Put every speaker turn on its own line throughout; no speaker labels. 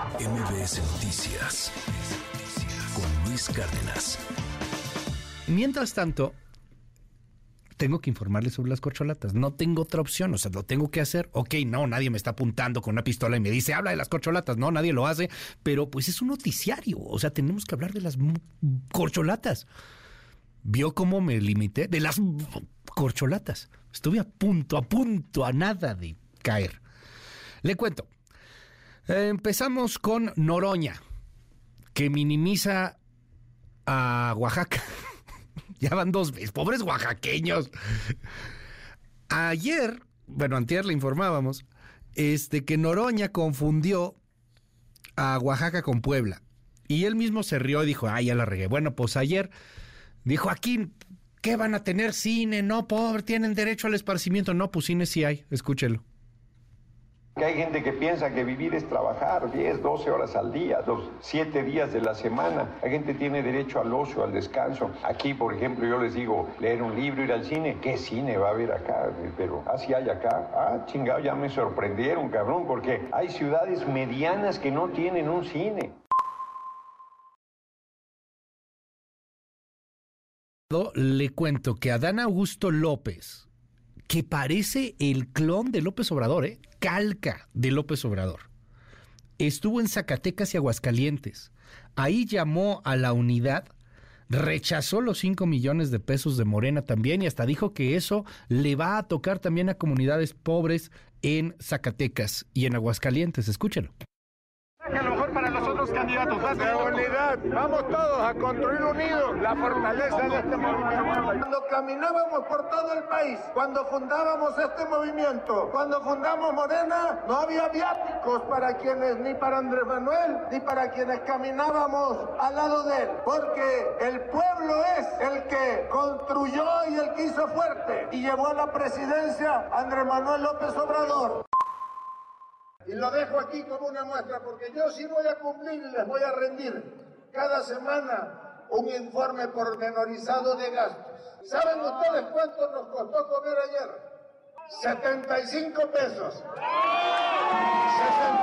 MBS Noticias con Luis Cárdenas.
Mientras tanto, tengo que informarles sobre las corcholatas. No tengo otra opción, o sea, lo tengo que hacer. Ok, no, nadie me está apuntando con una pistola y me dice, habla de las corcholatas. No, nadie lo hace, pero pues es un noticiario. O sea, tenemos que hablar de las corcholatas. ¿Vio cómo me limité? De las corcholatas. Estuve a punto, a punto, a nada de caer. Le cuento. Empezamos con Noroña, que minimiza a Oaxaca. ya van dos veces. Pobres oaxaqueños. Ayer, bueno, antier le informábamos, este, que Noroña confundió a Oaxaca con Puebla. Y él mismo se rió y dijo, ah, ya la regué. Bueno, pues ayer dijo, aquí, ¿qué van a tener cine? No, pobre, tienen derecho al esparcimiento. No, pues cine sí hay, escúchelo.
Que hay gente que piensa que vivir es trabajar 10, 12 horas al día, los 7 días de la semana. La gente tiene derecho al ocio, al descanso. Aquí, por ejemplo, yo les digo, leer un libro, ir al cine. ¿Qué cine va a haber acá? Pero así hay acá. Ah, chingado, ya me sorprendieron, cabrón, porque hay ciudades medianas que no tienen un cine.
Le cuento que Adán Augusto López, que parece el clon de López Obrador, ¿eh? calca de López Obrador. Estuvo en Zacatecas y Aguascalientes. Ahí llamó a la unidad, rechazó los 5 millones de pesos de Morena también y hasta dijo que eso le va a tocar también a comunidades pobres en Zacatecas y en Aguascalientes. Escúchelo
candidatos. De unidad. Vamos todos a construir unidos la fortaleza de este movimiento. Cuando caminábamos por todo el país, cuando fundábamos este movimiento, cuando fundamos Morena, no había viáticos para quienes, ni para Andrés Manuel, ni para quienes caminábamos al lado de él. Porque el pueblo es el que construyó y el que hizo fuerte y llevó a la presidencia Andrés Manuel López Obrador. Y lo dejo aquí como una muestra, porque yo sí voy a cumplir y les voy a rendir cada semana un informe pormenorizado de gastos. ¿Saben ustedes cuánto nos costó comer ayer? 75 pesos.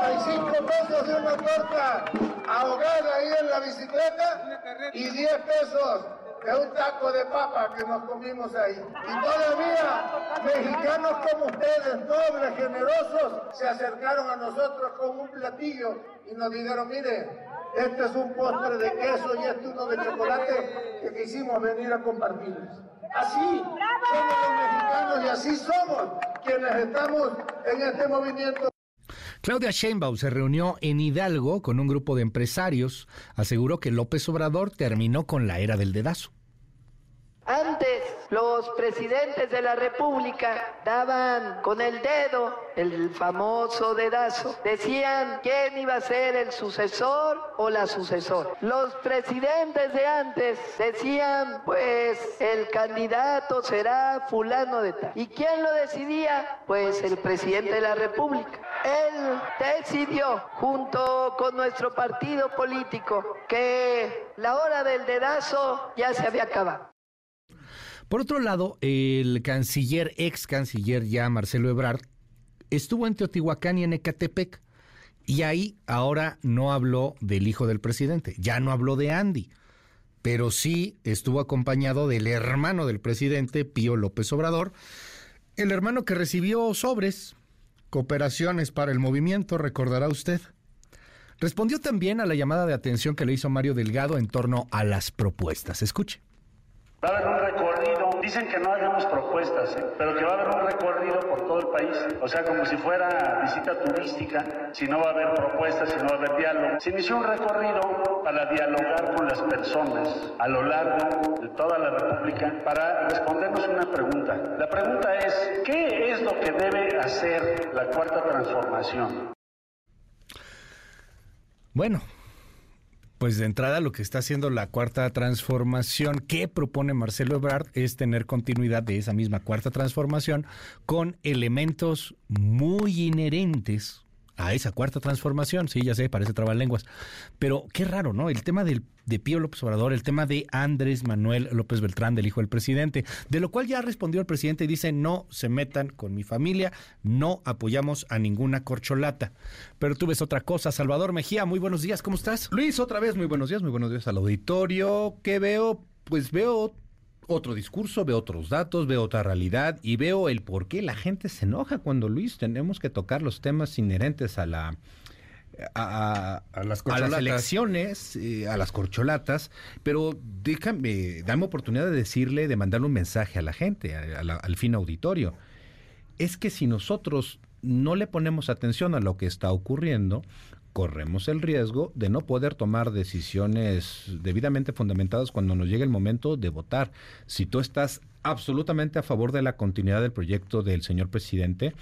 65 pesos de una torta ahogada ahí en la bicicleta y 10 pesos es un taco de papa que nos comimos ahí. Y todavía mexicanos como ustedes, nobles, generosos, se acercaron a nosotros con un platillo y nos dijeron, mire, este es un postre de queso y este uno de chocolate que quisimos venir a compartirles. Así somos los mexicanos y así somos quienes estamos en este movimiento.
Claudia Sheinbaum se reunió en Hidalgo con un grupo de empresarios. Aseguró que López Obrador terminó con la era del dedazo.
Los presidentes de la República daban con el dedo el famoso dedazo. Decían quién iba a ser el sucesor o la sucesora. Los presidentes de antes decían, pues el candidato será fulano de tal. ¿Y quién lo decidía? Pues el presidente de la República. Él decidió, junto con nuestro partido político, que la hora del dedazo ya se había acabado.
Por otro lado, el canciller, ex canciller ya Marcelo Ebrard, estuvo en Teotihuacán y en Ecatepec. Y ahí ahora no habló del hijo del presidente, ya no habló de Andy, pero sí estuvo acompañado del hermano del presidente, Pío López Obrador, el hermano que recibió sobres, cooperaciones para el movimiento, recordará usted. Respondió también a la llamada de atención que le hizo Mario Delgado en torno a las propuestas. Escuche.
Dicen que no hagamos propuestas, ¿eh? pero que va a haber un recorrido por todo el país, o sea, como si fuera visita turística, si no va a haber propuestas, si no va a haber diálogo. Se inició un recorrido para dialogar con las personas a lo largo de toda la República para respondernos una pregunta. La pregunta es, ¿qué es lo que debe hacer la cuarta transformación?
Bueno, pues de entrada lo que está haciendo la cuarta transformación que propone Marcelo Ebrard es tener continuidad de esa misma cuarta transformación con elementos muy inherentes a esa cuarta transformación. Sí, ya sé, parece trabalenguas. Pero qué raro, ¿no? El tema del, de Pío López Obrador, el tema de Andrés Manuel López Beltrán, del hijo del presidente, de lo cual ya respondió el presidente y dice, no se metan con mi familia, no apoyamos a ninguna corcholata. Pero tú ves otra cosa. Salvador Mejía, muy buenos días, ¿cómo estás?
Luis, otra vez, muy buenos días, muy buenos días al auditorio. ¿Qué veo? Pues veo otro discurso, veo otros datos, veo otra realidad y veo el por qué la gente se enoja cuando, Luis, tenemos que tocar los temas inherentes a la... A, las, elecciones, eh, a las corcholatas, pero déjame, dame oportunidad de decirle, de mandarle un mensaje a la gente, al fin auditorio. Es que si nosotros no le ponemos atención a lo que está ocurriendo, corremos el riesgo de no poder tomar decisiones debidamente fundamentadas cuando nos llegue el momento de votar. Si tú estás absolutamente a favor de la continuidad del proyecto del señor presidente,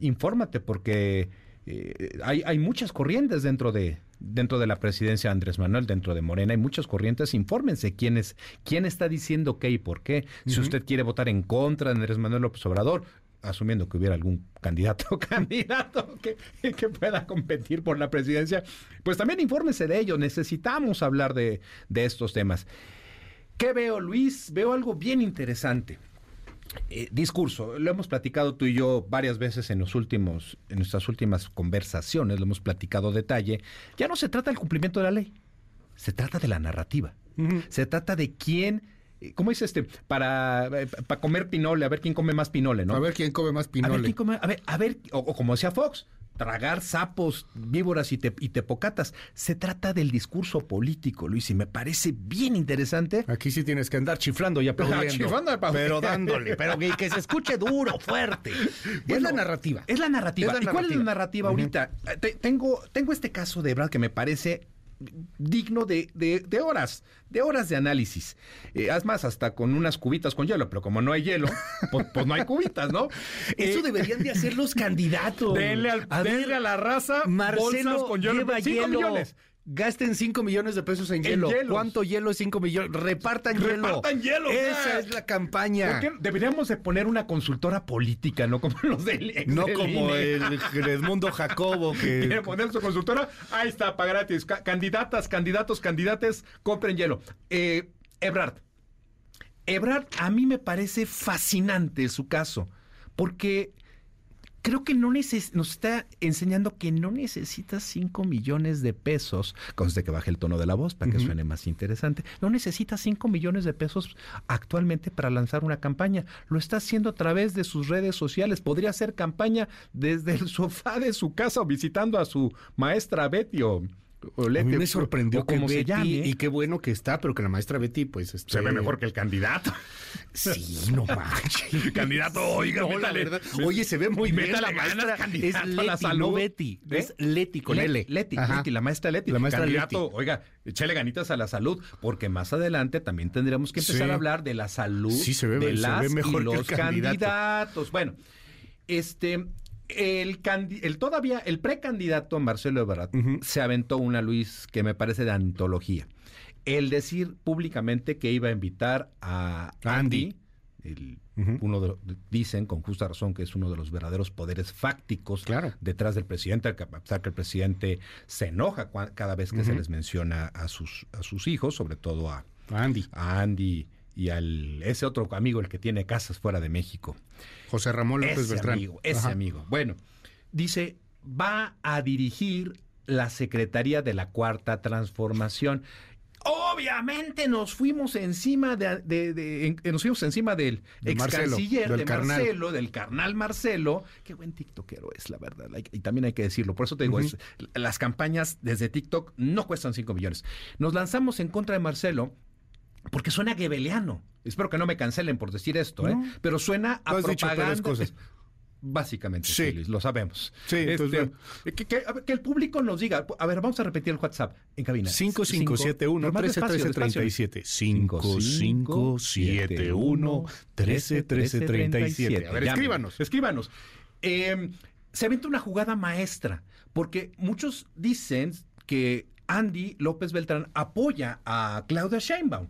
infórmate porque eh, hay, hay muchas corrientes dentro de, dentro de la presidencia de Andrés Manuel, dentro de Morena, hay muchas corrientes, infórmense quién es, quién está diciendo qué y por qué. Si usted quiere votar en contra de Andrés Manuel López Obrador, asumiendo que hubiera algún candidato o candidato que, que, pueda competir por la presidencia, pues también infórmese de ello. Necesitamos hablar de, de estos temas. ¿Qué veo, Luis? Veo algo bien interesante. Eh, discurso, lo hemos platicado tú y yo varias veces en los últimos, en nuestras últimas conversaciones, lo hemos platicado detalle. Ya no se trata del cumplimiento de la ley, se trata de la narrativa. Se trata de quién ¿Cómo dice este? Para, eh, para comer pinole, a ver quién come más pinole, ¿no?
A ver quién come más pinole.
A ver, quién come, a ver, a ver o, como decía Fox, tragar sapos, víboras y, te, y tepocatas. Se trata del discurso político, Luis, y me parece bien interesante.
Aquí sí tienes que andar chiflando y aplaudiendo. chiflando, pero dándole, pero que, se escuche duro, fuerte. es la narrativa.
Es la narrativa. ¿Y cuál es la narrativa ahorita? tengo, tengo este caso de verdad que me parece digno de, de, horas, de horas de análisis. Eh, más, hasta con unas cubitas con hielo, pero como no hay hielo, pues, pues no hay cubitas, ¿no?
Eso eh, deberían de hacer los candidatos.
Denle, a, la raza
Marcelo con hielo. Lleva hielo. millones. Gasten 5 millones de pesos en, hielo. ¿Cuánto hielo es 5 millones? Repartan, hielo.
Repartan hielo.
Esa es la campaña.
Deberíamos de poner una consultora política, no como los del
No como el Edmundo Jacobo que...
Quiere poner su consultora. Ahí está, para gratis. candidatas, candidatos, candidates, compren hielo. Eh, Ebrard. Ebrard, a mí me parece fascinante su caso, porque creo que no nos está enseñando que no necesitas 5 millones de pesos, conste que baje el tono de la voz para que suene más interesante, no necesitas 5 millones de pesos actualmente para lanzar una campaña, lo está haciendo a través de sus redes sociales, podría hacer campaña desde el sofá de su casa o visitando a su maestra Betty o
a mí me sorprendió cómo se llame. y qué bueno que está, pero que la maestra Betty, pues... Este...
Se ve mejor que el candidato.
Sí, no manches.
candidato, oiga,
la verdad. Oye, se ve muy bien la maestra. Es Leti, la salud. no Betty. ¿Eh? Es Leti con L.
Leti, Leti, la maestra Leti.
La maestra
candidato, oiga, échale ganitas a la salud, porque más adelante también tendremos que empezar a hablar de la salud
sí, se ve,
de
las se ve mejor
y los candidatos. Bueno, este, el, el, todavía, el precandidato Marcelo Ebrard se aventó una, Luis, que me parece de antología. El decir públicamente que iba a invitar a Andy, uno de, dicen con justa razón que es uno de los verdaderos poderes fácticos detrás del presidente, a pesar que el presidente se enoja cada vez que se les menciona a sus, a sus hijos, sobre todo a,
Andy.
A Andy y al ese otro amigo, el que tiene casas fuera de México.
José Ramón López
ese. Amigo, ese amigo. Bueno, dice, va a dirigir la Secretaría de la Cuarta Transformación. Obviamente nos fuimos encima de, nos fuimos encima del ex canciller de Marcelo, del carnal Marcelo. Qué buen tiktokero es, la verdad. Y también hay que decirlo. Por eso te digo, las campañas desde TikTok no cuestan 5 millones. Nos lanzamos en contra de Marcelo porque suena gebeliano. Espero que no me cancelen por decir esto, ¿eh? Pero suena a propaganda. Cosas. Básicamente, sí. lo sabemos.
Sí, este,
que, el público nos diga. A ver, vamos a repetir el WhatsApp en cabina.
5571 131337. 5571 131337. A ver,
escríbanos. Escríbanos. Eh, se aventa una jugada maestra, porque muchos dicen que Andy López Beltrán apoya a Claudia Sheinbaum.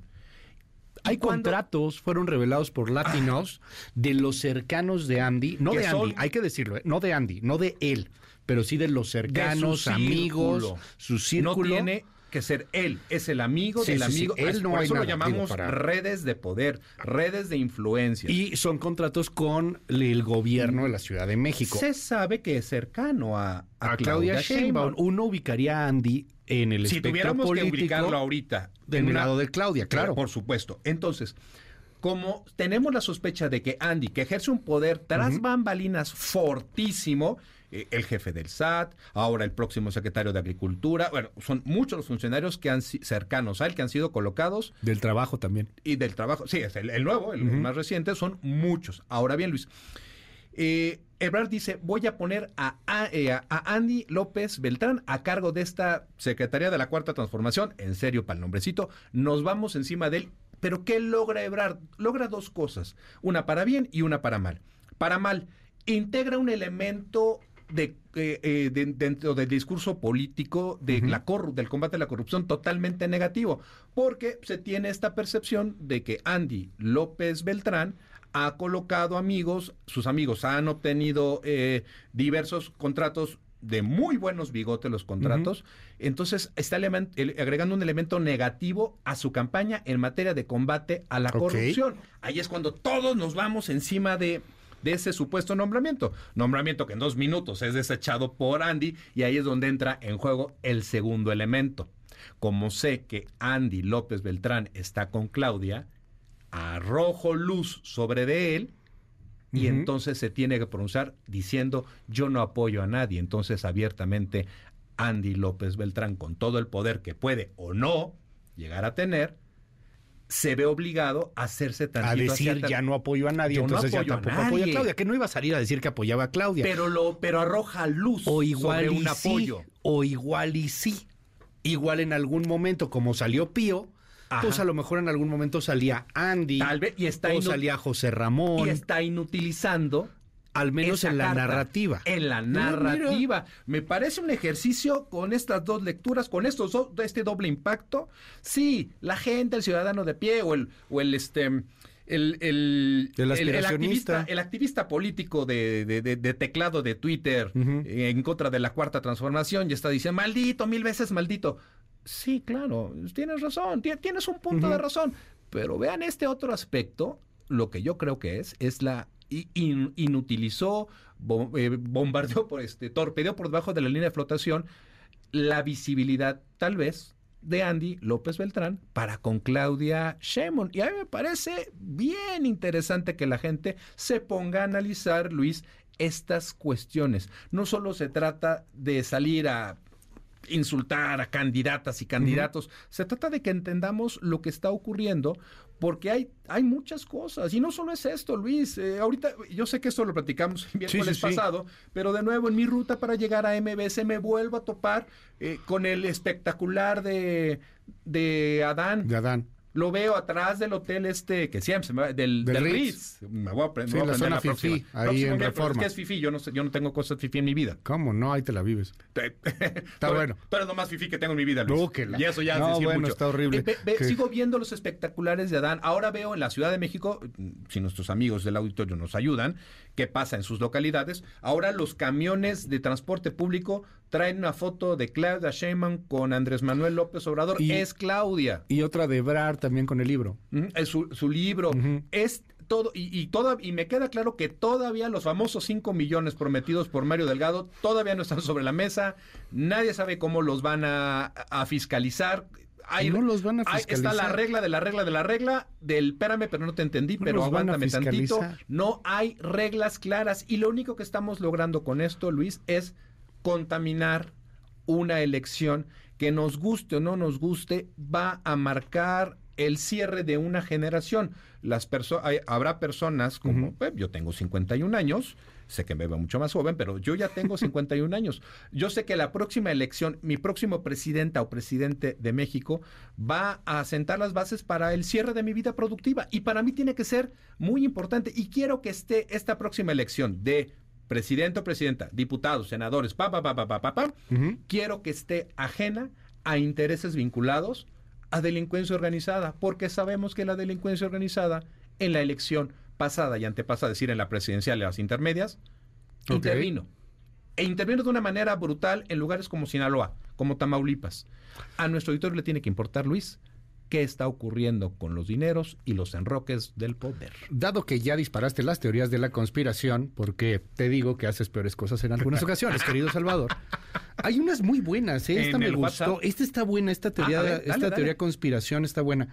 Hay contratos, fueron revelados por Latinos, de los cercanos de Andy, no de Andy, hay que decirlo, ¿eh? no de Andy, no de él, pero sí de los cercanos,
De su
amigos, su círculo.
No tiene que ser él, es el amigo
Sí,
del
sí, sí,
amigo.
él no
Por
hay
eso lo
nada,
llamamos
para-
redes de poder, redes de influencia.
Y son contratos con el gobierno de la Ciudad de México.
se sabe que es cercano a, a
a Claudia Sheinbaum. Uno ubicaría a Andy en el
Si
espectro
tuviéramos que ubicarlo ahorita
del
una-
lado de Claudia, claro.
Por supuesto. Entonces, como tenemos la sospecha de que Andy, que ejerce un poder tras bambalinas fortísimo, eh, el jefe del SAT, ahora el próximo secretario de Agricultura, bueno, son muchos los funcionarios que han cercanos a él que han sido colocados
Del trabajo también.
y del trabajo, sí, es el, el nuevo, el, el más reciente, son muchos. Ahora bien, Luis, eh, Ebrard dice, voy a poner a, a- eh, a- a Andy López Beltrán a cargo de esta Secretaría de la Cuarta Transformación, en serio, para el nombrecito, nos vamos encima de él. Pero ¿qué logra Ebrard? Logra dos cosas, una para bien y una para mal. Para mal, integra un elemento de, eh, eh, de- dentro del discurso político de la corru- del combate a la corrupción totalmente negativo, porque se tiene esta percepción de que Andy López Beltrán ha colocado amigos, sus amigos han obtenido eh, diversos contratos de muy buenos bigotes los contratos, entonces está el- agregando un elemento negativo a su campaña en materia de combate a la corrupción. Ahí es cuando todos nos vamos encima de, de ese supuesto nombramiento. Nombramiento que en dos minutos es desechado por Andy y ahí es donde entra en juego el segundo elemento. Como sé que Andy López Beltrán está con Claudia, arrojo luz sobre de él y entonces se tiene que pronunciar diciendo yo no apoyo a nadie. Entonces abiertamente Andy López Beltrán, con todo el poder que puede o no llegar a tener, se ve obligado a hacerse
A
tantito hacia
decir ya no apoyo a nadie,
Yo no
entonces ya
apoyo a
tampoco apoya a. Claudia, que no iba a salir a decir que apoyaba a Claudia.
pero lo pero arroja luz
o igual
sobre un apoyo.
sí, o igual y sí. Igual en algún momento, como salió Pío,
Ajá.
pues a lo mejor en algún momento salía Andy,
Tal vez y está
o salía José Ramón,
y está inutilizando
al menos en la
carta.
narrativa.
En la
Ah, mira.
narrativa. Me parece un ejercicio con estas dos lecturas, con estos do- este doble impacto. Sí, la gente, el ciudadano de pie o el, o el este. El, el,
El
activista, el activista político de, de- de- de teclado de Twitter en contra de la cuarta transformación y está diciendo maldito, mil veces maldito. Sí, claro, tienes razón, ti- tienes un punto de razón. Pero vean este otro aspecto, lo que yo creo que es, es la in- inutilizó, bom- eh, bombardeó por este, torpedeó por debajo de la línea de flotación la visibilidad, tal vez, de Andy López Beltrán para con Claudia Sheinbaum. Y a mí me parece bien interesante que la gente se ponga a analizar, Luis, estas cuestiones. No solo se trata de salir a insultar a candidatas y candidatos. Se trata de que entendamos lo que está ocurriendo, porque hay, hay muchas cosas. Y no solo es esto, Luis. Eh, ahorita, yo sé que esto lo platicamos el miércoles
sí.
pasado, pero de nuevo en mi ruta para llegar a MBS me vuelvo a topar eh, con el espectacular de, de Adán.
De Adán.
Lo veo atrás del hotel este, que siempre se me va- del,
Del
del
Ritz.
Ritz. Me voy a aprender,
Sí,
voy a
la
aprender
zona
la próxima.
fifí, ahí en Reforma.
¿Qué es fifí? Yo no, sé, yo no tengo cosas fifí en mi vida.
¿Cómo no? Ahí te la vives.
Está
bueno.
Tú eres lo más fifí que tengo en mi vida, Luis.
No, que la-
Y eso ya es
No,
decir
bueno,
mucho.
está horrible.
Eh, ve- ve-
Que-
Sigo viendo los espectaculares de Adán. Ahora veo en la Ciudad de México, mm, si nuestros amigos del auditorio nos ayudan, qué pasa en sus localidades. Ahora los camiones de transporte público traen una foto de Claudia Sheinbaum con Andrés Manuel López Obrador.
Y-
es Claudia.
Y otra de Brar también con el libro.
Es su, su libro. Es todo, y, y, toda- y me queda claro que todavía los famosos 5 millones prometidos por Mario Delgado todavía no están sobre la mesa. Nadie sabe cómo los van a, a fiscalizar. Hay-
No los van a
hay- está la
fiscalizar.
regla de la regla de la regla del espérame, pero no te entendí,
No
pero aguántame tantito.
fiscalizar.
No hay reglas claras. Y lo único que estamos logrando con esto, Luis, es contaminar una elección que nos guste o no nos guste, va a marcar el cierre de una generación. Las perso- hay- habrá personas como, pues, yo tengo 51 años, sé que me veo mucho más joven, pero yo ya tengo 51 años. Yo sé que la próxima elección, mi próximo presidenta o presidente de México va a sentar las bases para el cierre de mi vida productiva y para mí tiene que ser muy importante y quiero que esté esta próxima elección de presidente o presidenta, diputados, senadores, pa, pa, pa, pa, pa, pa, pa,
Ujú.
quiero que esté ajena a intereses vinculados a delincuencia organizada, porque sabemos que la delincuencia organizada en la elección pasada y antepasada, es decir, en la presidencial y las intermedias, intervino. e interviene de una manera brutal en lugares como Sinaloa, como Tamaulipas. A nuestro auditorio le tiene que importar, Luis, qué está ocurriendo con los dineros y los enroques del poder.
Dado que ya disparaste las teorías de la conspiración, porque te digo que haces peores cosas en algunas ocasiones, querido Salvador. Hay unas muy buenas, ¿eh? esta me gustó,
WhatsApp.
esta está buena, esta teoría,
Ah, a ver,
esta
dale, dale.
teoría conspiración está buena.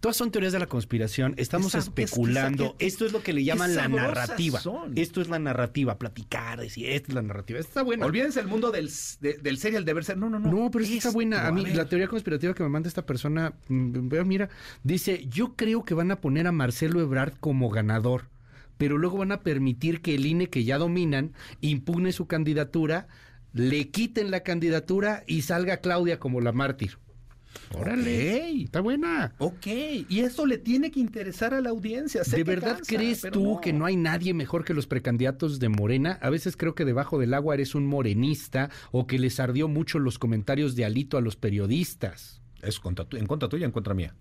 Todas son teorías de la conspiración, estamos
Esa- es que
especulando.
qué-
Esto es lo que le llaman la narrativa.
son.
Esto es la narrativa, platicar, decir, esta es la narrativa. Esta está buena.
Olvídense el mundo del, de- del serial deber ser. No, no, no.
No, pero esta está buena. A mí, la teoría conspirativa que me manda esta persona, mm, mira, dice, yo creo que van a poner a Marcelo Ebrard como ganador, pero luego van a permitir que el INE, que ya dominan, impugne su candidatura, le quiten la candidatura y salga Claudia como la mártir. Órale,
Ok.
está buena.
Ok, y eso le tiene que interesar a la audiencia. Sé
¿De verdad
cansa,
crees tú que no hay nadie mejor que los precandidatos de Morena? A veces creo que debajo del agua eres un morenista o que les ardió mucho los comentarios de Alito a los periodistas.
Es contra tu- en contra tuya, en contra mía.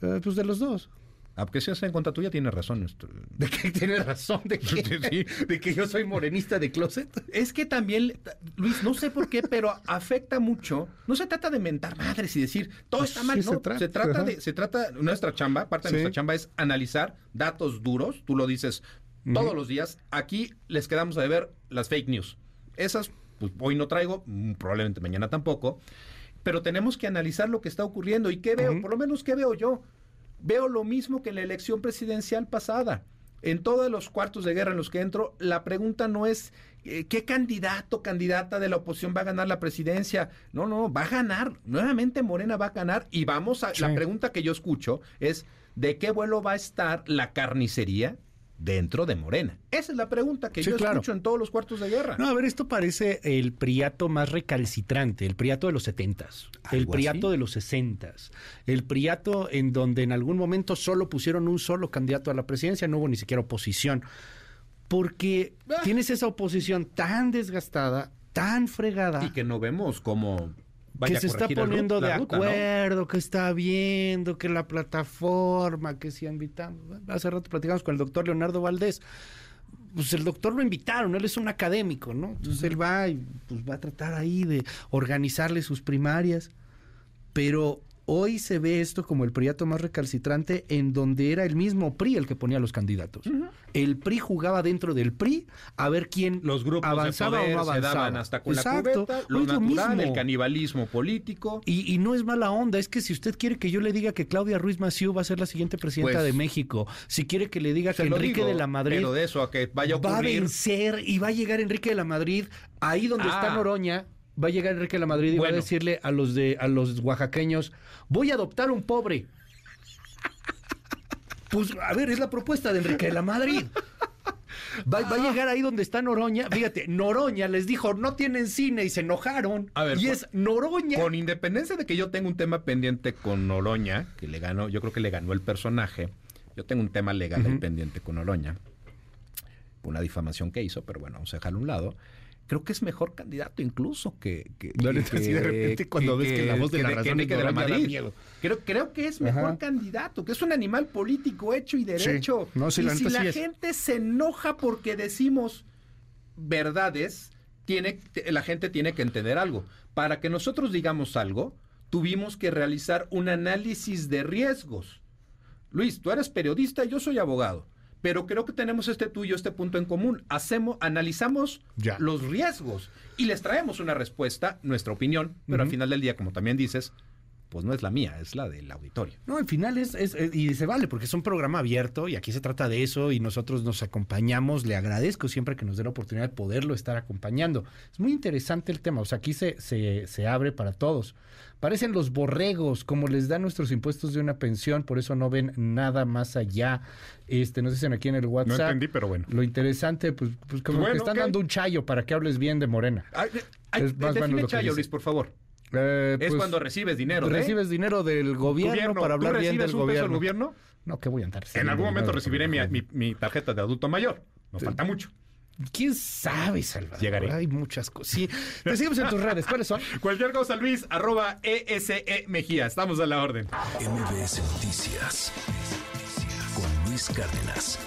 Eh, pues de los dos.
Aunque si es en contra tuya, tiene razón.
¿De que tienes razón? ¿De que, ¿De que yo soy morenista de closet?
Es que también, Luis, no sé por qué, pero afecta mucho. No se trata de mentar madres y decir todo está mal,
Sí, se
no.
trata,
Se trata de, se trata, nuestra chamba, parte de
Sí.
nuestra chamba es analizar datos duros. Tú lo dices todos los días. Aquí les quedamos a ver las fake news. Esas, pues hoy no traigo, mm, probablemente mañana tampoco. Pero tenemos que analizar lo que está ocurriendo. ¿Y qué veo? Por lo menos, ¿qué veo yo? Veo lo mismo que en la elección presidencial pasada. En todos los cuartos de guerra en los que entro, la pregunta no es eh, qué candidato, candidata de la oposición va a ganar la presidencia. No, no, va a ganar. Nuevamente Morena va a ganar. Y vamos a. La pregunta que yo escucho es: ¿de qué vuelo va a estar la carnicería dentro de Morena? Esa es la pregunta que
Sí,
yo
claro.
escucho en todos los cuartos de guerra.
No, a ver, esto parece el priato más recalcitrante, el priato de los setentas, el
¿Algo
priato
así?
de los sesentas, el priato en donde en algún momento solo pusieron un solo candidato a la presidencia, no hubo ni siquiera oposición, porque
Ah.
tienes esa oposición tan desgastada, tan fregada.
Y que no vemos
que se está poniendo de
acuerdo
que está viendo, que la plataforma, que se ha invitado. Hace rato platicamos con el doctor Leonardo Valdés. Pues el doctor lo invitaron, él es un académico, ¿no? Entonces él va y pues va a tratar ahí de organizarle sus primarias. Pero hoy se ve esto como el priato más recalcitrante en donde era el mismo PRI el que ponía los candidatos. El PRI jugaba dentro del PRI a ver quién
Los grupos
avanzaba
de poder
o no
se
avanzaba.
daban hasta con
Exacto,
la cubeta, lo
mismo.
el canibalismo político.
Y, y no es mala onda, es que si usted quiere que yo le diga que Claudia Ruiz Massieu va a ser la siguiente presidenta
Pues,
de México, si quiere que le diga que
Se
Enrique
digo,
de la Madrid
Pero de eso a que vaya a
va a vencer y va a llegar Enrique de la Madrid, ahí donde
Ah.
está Noroña, va a llegar Enrique de la Madrid y va a decirle a los de a los oaxaqueños, voy a adoptar un pobre. Pues a ver, es la propuesta de Enrique de la Madrid. Va, va a llegar ahí donde está Noroña. Fíjate, Noroña les dijo, no tienen cine y se enojaron.
A ver,
y
con-
es Noroña.
Con independencia de que yo tengo un tema pendiente con Noroña, que le ganó, yo creo que le ganó el personaje. Yo tengo un tema legal pendiente con Noroña. Una difamación que hizo, pero bueno, vamos a dejarlo a un lado. Creo que es mejor candidato incluso que... que
La neta, sí, de repente cuando ves que la voz de la razón es
de la Madrid.
miedo.
Creo, creo que es mejor
Ajá.
candidato, que es un animal político hecho y derecho.
No, sí,
y
la
si la
sí es.
gente se enoja porque decimos verdades, tiene, la gente tiene que entender algo. Para que nosotros digamos algo, tuvimos que realizar un análisis de riesgos. Luis, tú eres periodista, yo soy abogado. Pero creo que tenemos este tuyo, este punto en común. Hacemos, analizamos
Ya.
los riesgos y les traemos una respuesta, nuestra opinión, pero al final del día, como también dices, pues no es la mía, es la del auditorio.
No, al final es, es- es- y se vale, porque es un programa abierto y aquí se trata de eso y nosotros nos acompañamos. Le agradezco siempre que nos dé la oportunidad de poderlo estar acompañando. Es muy interesante el tema, o sea, aquí se, se, se abre para todos. Parecen los borregos, como les dan nuestros impuestos de una pensión, por eso no ven nada más allá. Este, nos dicen aquí en el WhatsApp.
pero bueno.
Lo interesante, pues, pues como
Bueno,
que están dando un chayo para que hables bien de Morena.
Ay, ay,
Es más o menos
define
lo que
chayo,
dice.
Luis, por favor.
Eh,
es
pues,
cuando recibes dinero, ¿eh?
recibes dinero del gobierno, para hablar
¿Tú
bien
recibes
del
un
gobierno.
peso del gobierno?
No, que voy a andar.
En algún momento recibiré mi,
gobierno.
mi- mi tarjeta de adulto mayor. Nos falta mucho.
¿Quién sabe, Salvador?
Llegaré.
Hay muchas cosas. Sí. Te seguimos en tus redes. ¿Cuáles son?
Cualquier cosa, Luis, arroba ESE Mejía. Estamos a la orden.
MBS Noticias con Luis Cárdenas.